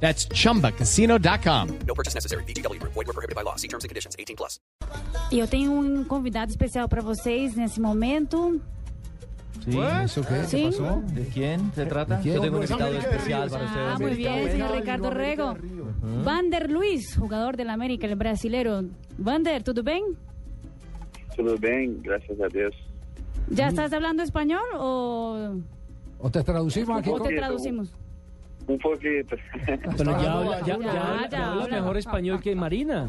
That's chumbacasino.com. No purchase necessary. BGW. Void were prohibited by law. See terms and conditions. 18 plus. Eu tenho um convidado especial para vocês nesse momento. Sí, ¿Eso qué? Sí. ¿Qué pasó? ¿De quién se trata? quién? Yo tengo un invitado especial para ustedes. Ah, muy bien, señor Ricardo Rego. Vander Luiz, jugador del América, el brasileiro. Vander, ¿tudo bem? Tudo bem, graças a Deus. ¿Ya estás hablando español o, ¿O te traducimos aquí? o te traducimos? Um pouquito. Pero ya habla, ya, Ya, ya habla- ya ya habla habla. mejor español que Marina.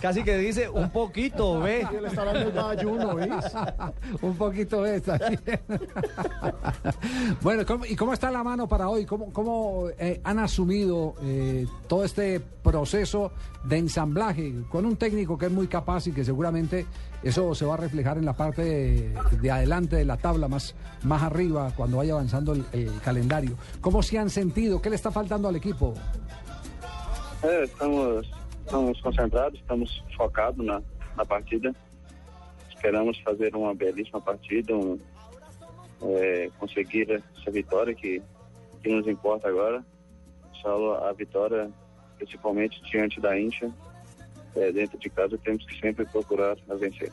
Casi que dice un poquito, ve. Un poquito esta. bueno, ¿cómo- ¿y cómo está la mano para hoy? ¿Cómo, cómo eh, han asumido eh, todo este proceso de ensamblaje con un técnico que es muy capaz y que seguramente eso se va a reflejar en la parte de, de adelante de la tabla, más, más arriba, cuando vaya avanzando el, el calendario? ¿Cómo se han sentido? ¿Qué le está faltando al equipo? É, estamos, estamos concentrados, estamos focados na, na partida. Esperamos fazer uma belíssima partida, um, é, conseguir essa vitória que, que nos importa agora. Só a vitória, principalmente diante da Índia, é, dentro de casa, temos que sempre procurar a vencer.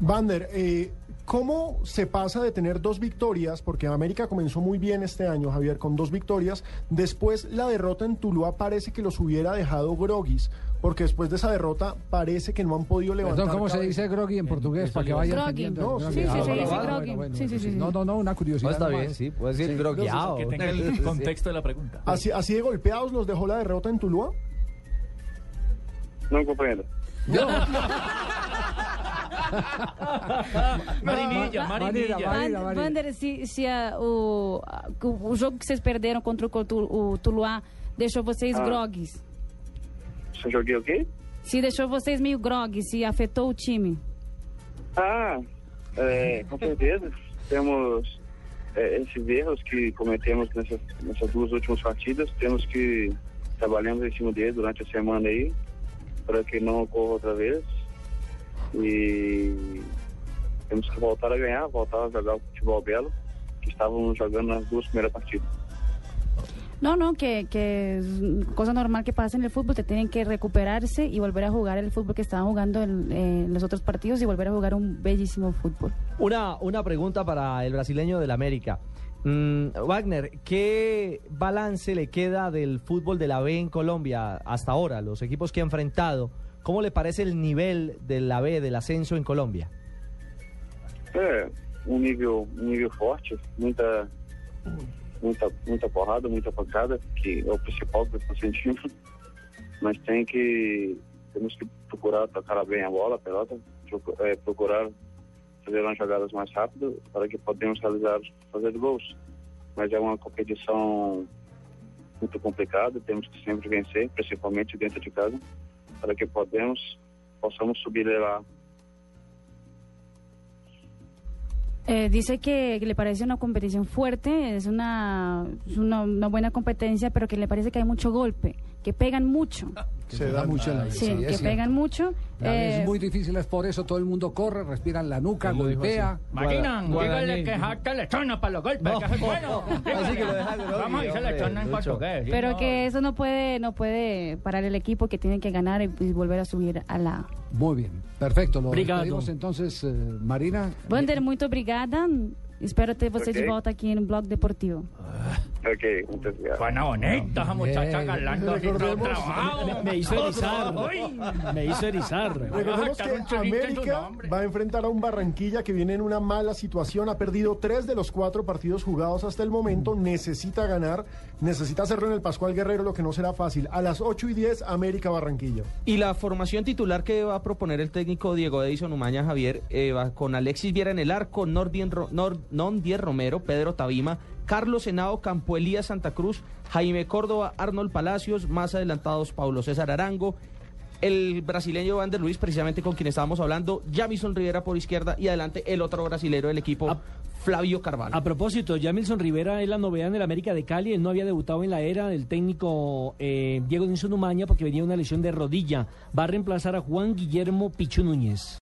Vander, eh, ¿cómo se pasa de tener dos victorias? Porque América comenzó muy bien este año, Javier, con dos victorias. Después la derrota en Tuluá parece que los hubiera dejado groguis, porque después de esa derrota parece que no han podido levantar. Perdón, ¿cómo se dice groggy en portugués? Para que vayan entendiendo. No, sí, sí, Ah, se dice Sí, sí, sí, sí. No, no, no, una No curiosidad. está bien, sí, puede decir grogueado. Que tenga el contexto de la pregunta. Así, así de golpeados los dejó la derrota en Tuluá. Não compreendo. Marinilla, Marinilla. Marina, Van- Marina. Vander, se, se a- o, o jogo que vocês perderam contra o, o Tuluá deixou vocês Ah. grogues? Se eu joguei o quê? Se deixou vocês meio grogues, se afetou o time? Ah, é, com certeza. Temos é, esses erros que cometemos nessas, nessas duas últimas partidas. Temos que trabalhamos em cima deles durante a semana aí, para que não ocorra outra vez. E temos que voltar a ganhar, voltar a jogar o futebol belo que estávamos jogando nas duas primeiras partidas. No, no, que, que es cosa normal que pasa en el fútbol, te tienen que recuperarse y volver a jugar el fútbol que estaban jugando en, en los otros partidos y volver a jugar un bellísimo fútbol. Una, una pregunta para el brasileño del América. Mm, Wagner, ¿qué balance le queda del fútbol de la B en Colombia hasta ahora? Los equipos que ha enfrentado. ¿Cómo le parece el nivel de la B, del ascenso en Colombia? É, um nível, um nível forte, muita, muita, muita porrada, muita pancada, que é o principal que eu estou sentindo. Mas tem que, temos que procurar tocar bem a bola, a pelota, é, procurar fazer umas jogadas mais rápidas para que podemos realizar, fazer gols. Mas é uma competição muito complicada, temos que sempre vencer, principalmente dentro de casa, para que podemos, possamos subir lá Eh, dice que, le parece una competición fuerte, es es una, una buena competencia, pero que le parece que hay mucho golpe, que pegan mucho. Se da mucho la Sí, sí, que es cierto. pegan mucho. Vez Eh, es muy difícil, es por eso todo el mundo corre, respira en la nuca, golpea. Marina, dígale que jacta para los golpes. que es bueno. Así que lo deja groggy, Vamos a chona en portugués. pero que eso no puede no puede parar el equipo, que tienen que ganar y, y volver a subir a la... Muy bien, perfecto. Lo despedimos entonces, eh, Marina. Vander, muito obrigada. Espero ter você de Ok. volta aqui no Blog Deportivo. Ok, muito obrigado. Buena bonita esa muchacha galando. Me, me hizo erizar. Me hizo erizar. Recordemos Ah, que América va a enfrentar a un Barranquilla que viene en una mala situación. Ha perdido tres de los cuatro partidos jugados hasta el momento. Necesita ganar. Necesita hacerlo en el Pascual Guerrero, lo que no será fácil. A las 8 y 10, América Barranquilla. Y la formación titular que va a proponer el técnico Diego Edison Umaña Javier eh, va con Alexis Viera en el arco, Nordier, Ro- Nor- Nondier Romero, Pedro Tabima, Carlos Henao, Campo Elías Santa Cruz, Jaime Córdoba, Arnold Palacios, más adelantados Paulo César Arango, el brasileño Vander Luis, precisamente con quien estábamos hablando, Jamison Rivera por izquierda y adelante el otro brasilero del equipo, Flavio Carvalho. A propósito, Jamilson Rivera es la novedad en el América de Cali. Él no había debutado en la era del técnico eh, Diego Nilsson Umaña porque venía una lesión de rodilla. Va a reemplazar a Juan Guillermo Pichu Núñez.